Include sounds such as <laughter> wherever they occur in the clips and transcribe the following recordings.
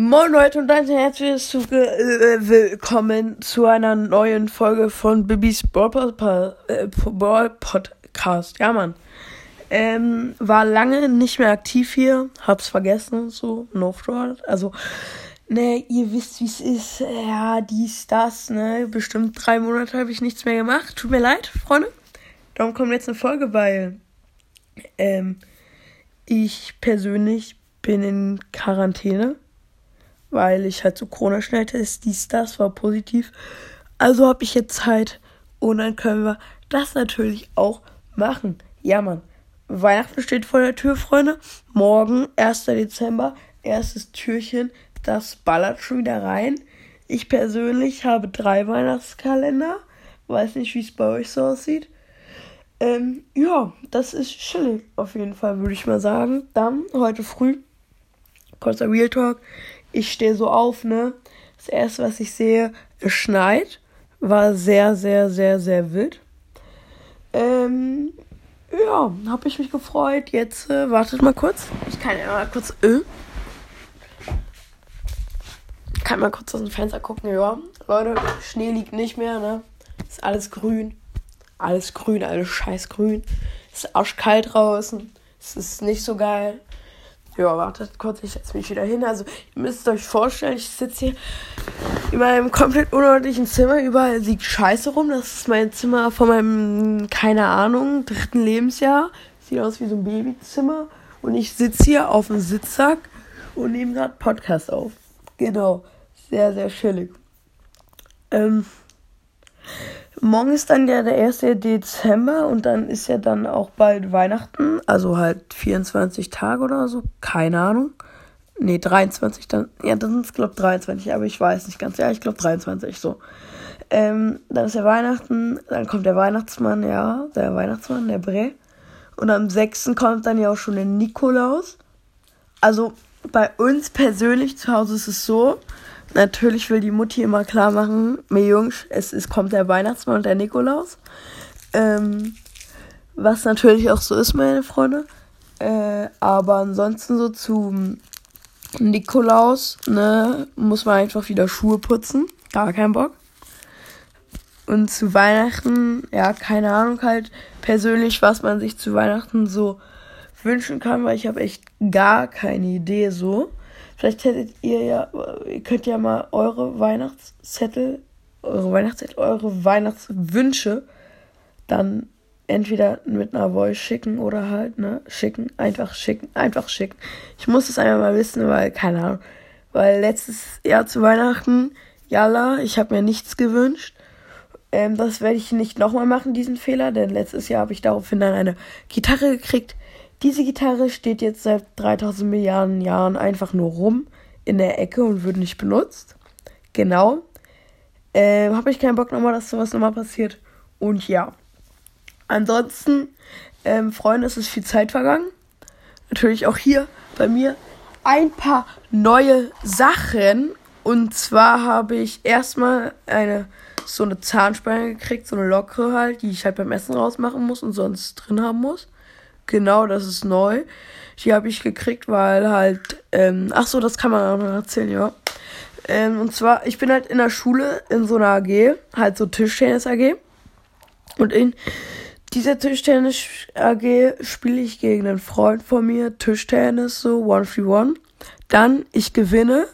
Moin Leute und ein herzliches äh, willkommen zu einer neuen Folge von Bibis äh, Podcast. Ja, Mann. Ähm, war lange nicht mehr aktiv hier, hab's vergessen, so, no fraud. Also, ne, ihr wisst, wie es ist. Ja, dies, das, ne. Bestimmt drei Monate habe ich nichts mehr gemacht. Tut mir leid, Freunde. Darum kommt jetzt eine Folge, weil, ähm, ich persönlich bin in Quarantäne weil ich halt so Corona-Schnelltest, dies, das war positiv. Also habe ich jetzt Zeit und dann können wir das natürlich auch machen. Ja, Mann. Weihnachten steht vor der Tür, Freunde. Morgen, 1. Dezember, erstes Türchen. Das ballert schon wieder rein. Ich persönlich habe drei Weihnachtskalender. Weiß nicht, wie es bei euch so aussieht. Ähm, ja, das ist chillig auf jeden Fall, würde ich mal sagen. Dann heute früh, kurzer Real Talk ich stehe so auf, ne? Das erste, was ich sehe, es schneit. War sehr, sehr, sehr, sehr wild. Ähm, ja, habe ich mich gefreut. Jetzt, äh, wartet mal kurz. Ich kann ja mal kurz, äh, kann mal kurz aus dem Fenster gucken, ja. Leute, Schnee liegt nicht mehr, ne? Ist alles grün. Alles grün, alles scheiß grün. Ist arschkalt draußen. Es ist nicht so geil. Ja, wartet kurz, ich setze mich wieder hin. Also, ihr müsst euch vorstellen, ich sitze hier in meinem komplett unordentlichen Zimmer. Überall liegt Scheiße rum. Das ist mein Zimmer von meinem, keine Ahnung, dritten Lebensjahr. Sieht aus wie so ein Babyzimmer. Und ich sitze hier auf dem Sitzsack und nehme gerade Podcast auf. Genau. Sehr, sehr chillig. Ähm, Morgen ist dann ja der 1. Dezember und dann ist ja dann auch bald Weihnachten. Also halt 24 Tage oder so. Keine Ahnung. Nee, 23 dann. Ja, dann sind es, glaube 23, aber ich weiß nicht ganz. Ja, ich glaube 23, so. Ähm, dann ist ja Weihnachten, dann kommt der Weihnachtsmann, ja, der Weihnachtsmann, der Bre. Und am 6. kommt dann ja auch schon der Nikolaus. Also bei uns persönlich zu Hause ist es so, Natürlich will die Mutti immer klar machen, mir Jungs, es, es kommt der Weihnachtsmann und der Nikolaus. Ähm, was natürlich auch so ist, meine Freunde. Äh, aber ansonsten so zum Nikolaus, ne, muss man einfach wieder Schuhe putzen. Gar kein Bock. Und zu Weihnachten, ja, keine Ahnung halt persönlich, was man sich zu Weihnachten so wünschen kann, weil ich habe echt gar keine Idee so. Vielleicht hättet ihr ja, ihr könnt ja mal eure Weihnachtszettel, eure Weihnachtszettel, eure Weihnachtswünsche dann entweder mit einer Voice schicken oder halt, ne, schicken, einfach schicken, einfach schicken. Ich muss es einfach mal wissen, weil, keine Ahnung, weil letztes Jahr zu Weihnachten, jalla, ich habe mir nichts gewünscht. Ähm, das werde ich nicht nochmal machen, diesen Fehler, denn letztes Jahr habe ich daraufhin dann eine Gitarre gekriegt, diese Gitarre steht jetzt seit 3000 Milliarden Jahren einfach nur rum in der Ecke und wird nicht benutzt. Genau. Ähm, Habe ich keinen Bock nochmal, dass sowas nochmal passiert. Und ja. Ansonsten, ähm, Freunde, es ist viel Zeit vergangen. Natürlich auch hier bei mir ein paar neue Sachen. Und zwar habe ich erstmal eine so eine Zahnspange gekriegt, so eine lockere halt, die ich halt beim Essen rausmachen muss und sonst drin haben muss. Genau, das ist neu. Die habe ich gekriegt, weil halt, ähm, ach so, das kann man auch noch erzählen, ja. Ähm, und zwar, ich bin halt in der Schule in so einer AG, halt so Tischtennis AG. Und in dieser Tischtennis AG spiele ich gegen einen Freund von mir Tischtennis, so one free one. Dann, ich gewinne.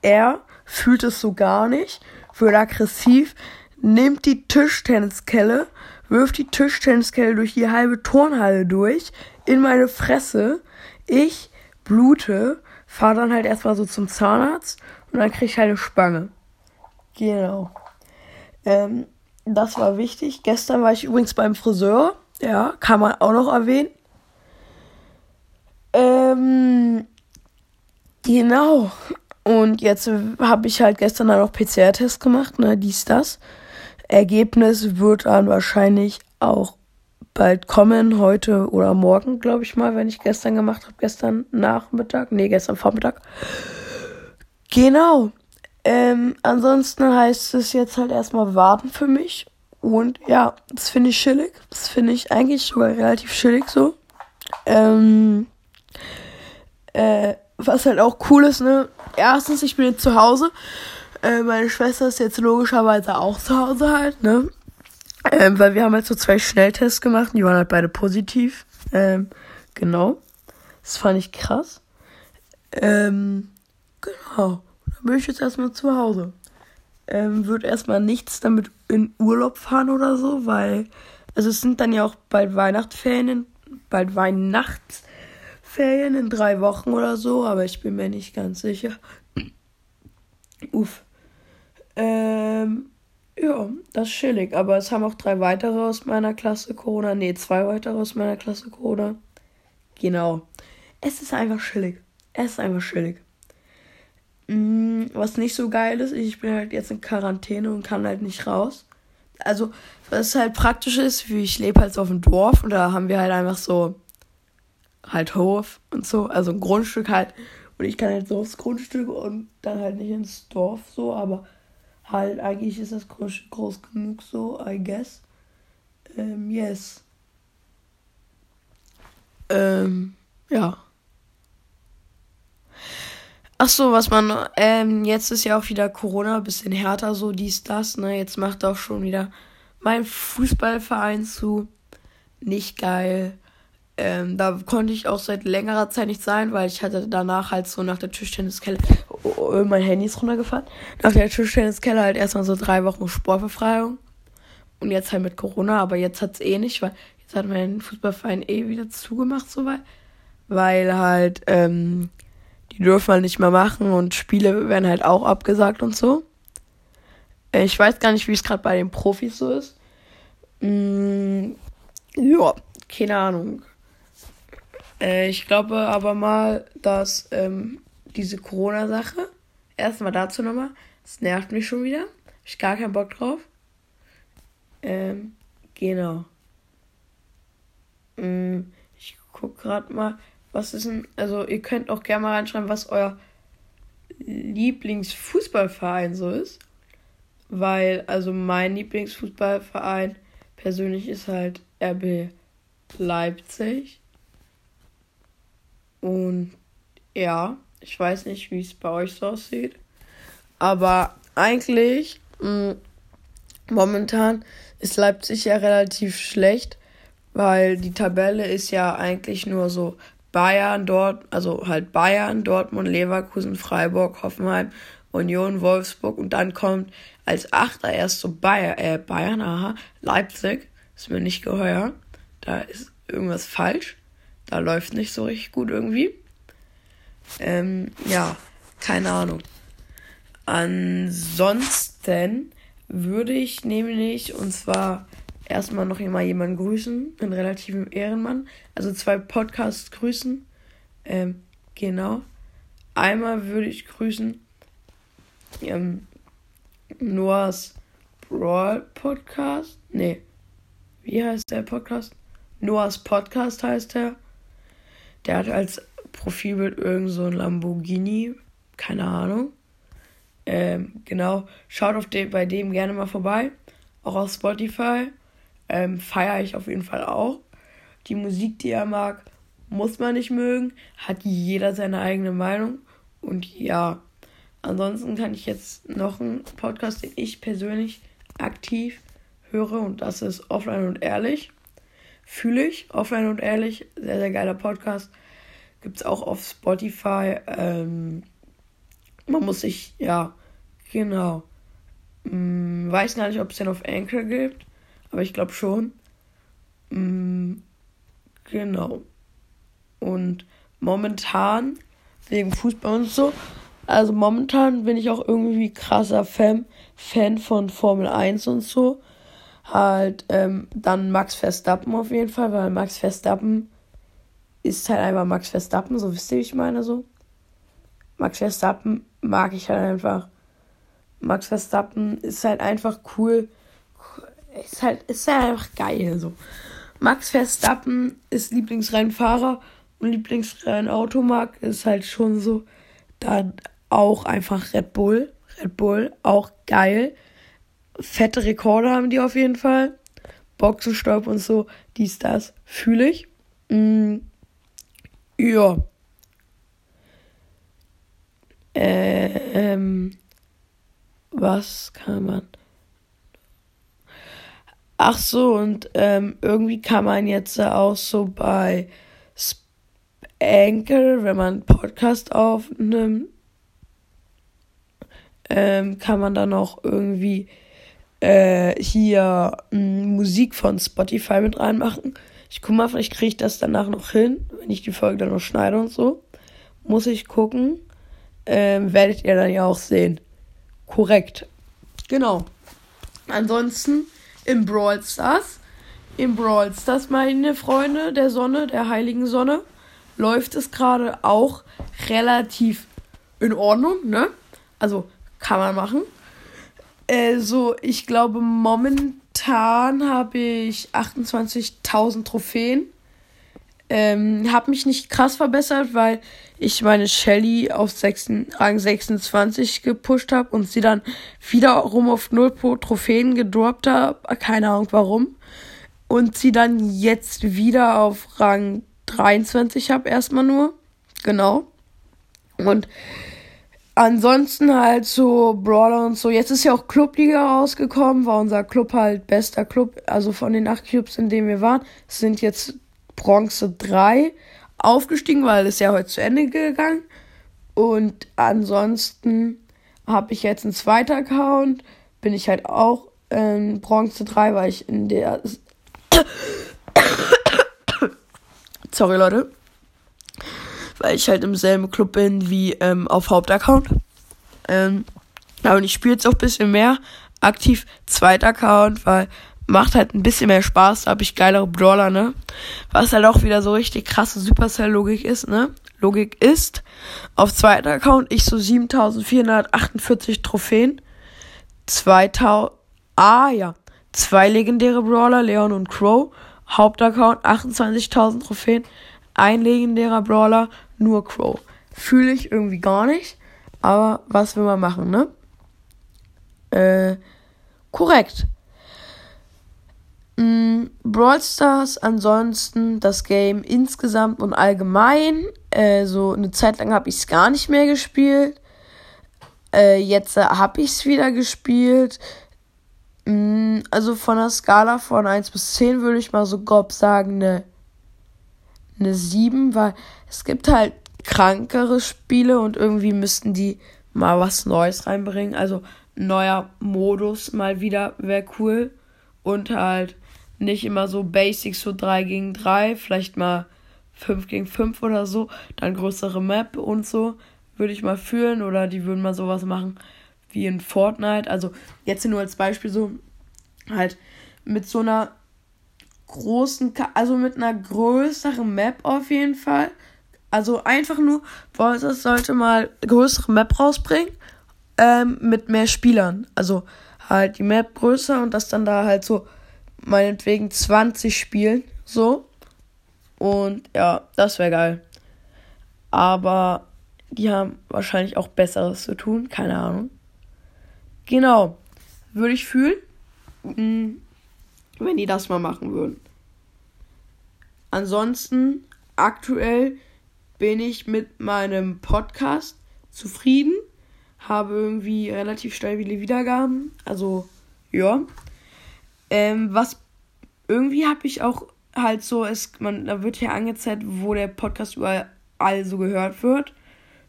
Er fühlt es so gar nicht, wird aggressiv, nimmt die Tischtenniskelle wirft die Tischtenniskelle durch die halbe Turnhalle durch, in meine Fresse. Ich blute, fahre dann halt erstmal so zum Zahnarzt und dann krieg ich halt eine Spange. Genau. Ähm, das war wichtig. Gestern war ich übrigens beim Friseur. Ja, kann man auch noch erwähnen. Ähm, genau. Und jetzt habe ich halt gestern dann noch PCR-Test gemacht, ne, dies, das. Ergebnis wird dann wahrscheinlich auch bald kommen, heute oder morgen, glaube ich mal, wenn ich gestern gemacht habe, gestern Nachmittag, nee, gestern Vormittag. Genau. Ähm, ansonsten heißt es jetzt halt erstmal warten für mich. Und ja, das finde ich chillig. Das finde ich eigentlich sogar relativ chillig so. Ähm, äh, was halt auch cool ist, ne? Erstens, ich bin jetzt zu Hause. Äh, meine Schwester ist jetzt logischerweise auch zu Hause halt, ne? Ähm, weil wir haben jetzt so zwei Schnelltests gemacht, die waren halt beide positiv. Ähm, genau. Das fand ich krass. Ähm, genau. Dann bin ich jetzt erstmal zu Hause. Ähm, wird erstmal nichts damit in Urlaub fahren oder so, weil, also es sind dann ja auch bald Weihnachtsferien, bald Weihnachtsferien in drei Wochen oder so, aber ich bin mir nicht ganz sicher. Uff. Ähm, ja, das ist chillig. Aber es haben auch drei weitere aus meiner Klasse Corona. Nee, zwei weitere aus meiner Klasse Corona. Genau. Es ist einfach chillig. Es ist einfach chillig. Mm, was nicht so geil ist, ich bin halt jetzt in Quarantäne und kann halt nicht raus. Also, was halt praktisch ist, wie ich lebe halt so auf dem Dorf und da haben wir halt einfach so halt Hof und so, also ein Grundstück halt. Und ich kann halt so aufs Grundstück und dann halt nicht ins Dorf so, aber halt eigentlich ist das Grundstück groß genug so, I guess. Ähm, yes. Ähm, ja. Ach so, was man, ähm, jetzt ist ja auch wieder Corona, bisschen härter, so dies, das, ne, jetzt macht auch schon wieder mein Fußballverein zu. Nicht geil. Ähm, da konnte ich auch seit längerer Zeit nicht sein, weil ich hatte danach halt so nach der Tischtenniskelle, oh, oh, mein Handy ist runtergefallen, nach der Tischtenniskelle halt erstmal so drei Wochen Sportbefreiung. Und jetzt halt mit Corona, aber jetzt hat's eh nicht, weil jetzt hat mein Fußballverein eh wieder zugemacht, soweit. Weil halt, ähm, die dürfen halt nicht mehr machen und Spiele werden halt auch abgesagt und so. Äh, ich weiß gar nicht, wie es gerade bei den Profis so ist. Mm, ja, keine Ahnung. Äh, ich glaube aber mal, dass ähm, diese Corona-Sache, erstmal dazu nochmal, das nervt mich schon wieder. Hab ich gar keinen Bock drauf. Ähm, genau. Mm, ich guck gerade mal. Was ist denn, also ihr könnt auch gerne mal reinschreiben, was euer Lieblingsfußballverein so ist. Weil, also mein Lieblingsfußballverein persönlich ist halt RB Leipzig. Und ja, ich weiß nicht, wie es bei euch so aussieht. Aber eigentlich, mh, mm, momentan ist Leipzig ja relativ schlecht, weil die Tabelle ist ja eigentlich nur so Bayern, dort, also halt Bayern, Dortmund, Leverkusen, Freiburg, Hoffenheim, Union, Wolfsburg und dann kommt als Achter erst so Bayern, äh, Bayern, aha, Leipzig, ist mir nicht geheuer. Da ist irgendwas falsch. Da läuft nicht so richtig gut irgendwie. Ähm, ja, keine Ahnung. Ansonsten würde ich nämlich, und zwar erstmal noch mal jemanden grüßen, einen relativen Ehrenmann. Also zwei Podcasts grüßen. Ähm, genau. Einmal würde ich grüßen ähm, Noahs Brawl Podcast. Nee. Wie heißt der Podcast? Noahs Podcast heißt der. Der hat als Profilbild irgend so ein Lamborghini. Keine Ahnung. Ähm, genau. Schaut auf den, bei dem gerne mal vorbei. Auch auf Spotify. Ähm, Feiere ich auf jeden Fall auch. Die Musik, die er mag, muss man nicht mögen. Hat jeder seine eigene Meinung. Und ja, ansonsten kann ich jetzt noch einen Podcast, den ich persönlich aktiv höre. Und das ist Offline und Ehrlich. Fühle ich. Offline und Ehrlich. Sehr, sehr geiler Podcast. Gibt es auch auf Spotify. Ähm, man muss sich, ja, genau. Hm, weiß gar nicht, ob es den auf Anchor gibt aber ich glaube schon. Mm, genau. Und momentan, wegen Fußball und so, also momentan bin ich auch irgendwie krasser Fan, Fan von Formel 1 und so. Halt, ähm, dann Max Verstappen auf jeden Fall, weil Max Verstappen ist halt einfach Max Verstappen, so wisst ihr, wie ich meine, so. Max Verstappen mag ich halt einfach. Max Verstappen ist halt einfach cool ist halt, ist halt einfach geil. So. Max Verstappen ist Lieblingsrennfahrer und Lieblingsrennautomark ist halt schon so. Dann auch einfach Red Bull. Red Bull, auch geil. Fette Rekorde haben die auf jeden Fall. Boxenstopp und so, dies, das, fühle ich. Mm, ja. Äh, ähm, was kann man? Ach so, und ähm, irgendwie kann man jetzt auch so bei Anchor, wenn man einen Podcast aufnimmt, ähm, kann man dann auch irgendwie äh, hier mh, Musik von Spotify mit reinmachen. Ich guck mal, vielleicht kriege ich das danach noch hin, wenn ich die Folge dann noch schneide und so. Muss ich gucken. Ähm, werdet ihr dann ja auch sehen. Korrekt. Genau. Ansonsten im Brawl Stars. Im Brawl Stars, meine Freunde der Sonne, der heiligen Sonne, läuft es gerade auch relativ in Ordnung, ne? Also kann man machen. Also, ich glaube, momentan habe ich 28.000 Trophäen. Ähm, habe mich nicht krass verbessert, weil ich meine Shelly auf 6, Rang 26 gepusht habe und sie dann wiederum auf 0 pro Trophäen gedroppt habe. Keine Ahnung warum. Und sie dann jetzt wieder auf Rang 23 habe, erstmal nur. Genau. Und ansonsten halt so Brawler und so. Jetzt ist ja auch Clubliga rausgekommen, war unser Club halt bester Club. Also von den acht Clubs, in denen wir waren, sind jetzt Bronze 3 aufgestiegen, weil es ja heute zu Ende gegangen. Und ansonsten habe ich jetzt einen zweiten Account. Bin ich halt auch in Bronze 3, weil ich in der. <coughs> Sorry, Leute weil ich halt im selben Club bin wie ähm, auf Hauptaccount. Ähm, aber ich spiele jetzt auch ein bisschen mehr aktiv zweiter Account, weil macht halt ein bisschen mehr Spaß, da habe ich geilere Brawler, ne? Was halt auch wieder so richtig krasse Supercell-Logik ist, ne? Logik ist, auf zweiter Account ich so 7448 Trophäen, 2000, ah ja, zwei legendäre Brawler, Leon und Crow, Hauptaccount 28.000 Trophäen, ein legendärer Brawler, nur Crow. Fühle ich irgendwie gar nicht. Aber was will man machen, ne? Äh, korrekt. Mm, Brawl Stars, ansonsten das Game insgesamt und allgemein. Äh, so eine Zeit lang habe ich es gar nicht mehr gespielt. Äh, jetzt äh, habe ich es wieder gespielt. Mm, also von der Skala von 1 bis 10 würde ich mal so grob sagen, eine eine 7, weil es gibt halt krankere Spiele und irgendwie müssten die mal was Neues reinbringen. Also neuer Modus mal wieder wäre cool. Und halt nicht immer so Basics, so 3 gegen 3, vielleicht mal 5 gegen 5 oder so. Dann größere Map und so. Würde ich mal fühlen. Oder die würden mal sowas machen wie in Fortnite. Also jetzt nur als Beispiel so halt mit so einer großen, also mit einer größeren Map auf jeden Fall. Also einfach nur, Voices sollte mal größere Map rausbringen. Ähm, mit mehr Spielern. Also halt die Map größer und das dann da halt so meinetwegen 20 spielen. So. Und ja, das wäre geil. Aber die haben wahrscheinlich auch Besseres zu tun. Keine Ahnung. Genau. Würde ich fühlen. Mhm wenn die das mal machen würden. Ansonsten, aktuell bin ich mit meinem Podcast zufrieden. Habe irgendwie relativ stabile Wiedergaben. Also, ja. Ähm, was irgendwie habe ich auch halt so, es, man, da wird hier angezeigt, wo der Podcast überall so gehört wird.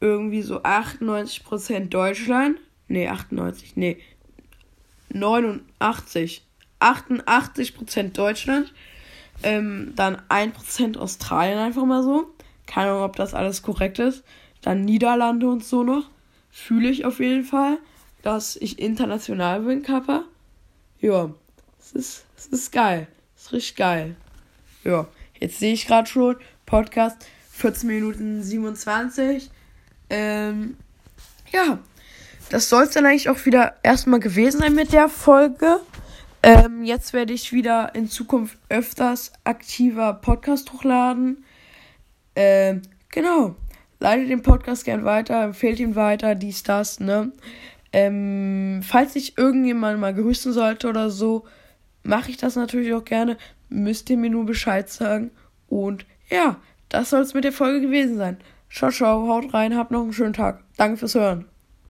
Irgendwie so 98% Deutschland. Nee, 98, nee. 89. 88% Deutschland, ähm, dann 1% Australien einfach mal so. Keine Ahnung, ob das alles korrekt ist. Dann Niederlande und so noch. Fühle ich auf jeden Fall, dass ich international bin, Kappa. Ja, es ist, es ist geil. Es ist richtig geil. Ja, jetzt sehe ich gerade schon, Podcast 14 Minuten 27. Ähm, ja, das soll es dann eigentlich auch wieder erstmal gewesen sein mit der Folge. Ähm, jetzt werde ich wieder in Zukunft öfters aktiver Podcast hochladen. Ähm, genau. Leitet den Podcast gern weiter, empfehlt ihn weiter, dies, das, ne? Ähm, falls ich irgendjemand mal grüßen sollte oder so, mache ich das natürlich auch gerne. Müsst ihr mir nur Bescheid sagen. Und ja, das soll es mit der Folge gewesen sein. Ciao, ciao, haut rein, habt noch einen schönen Tag. Danke fürs Hören.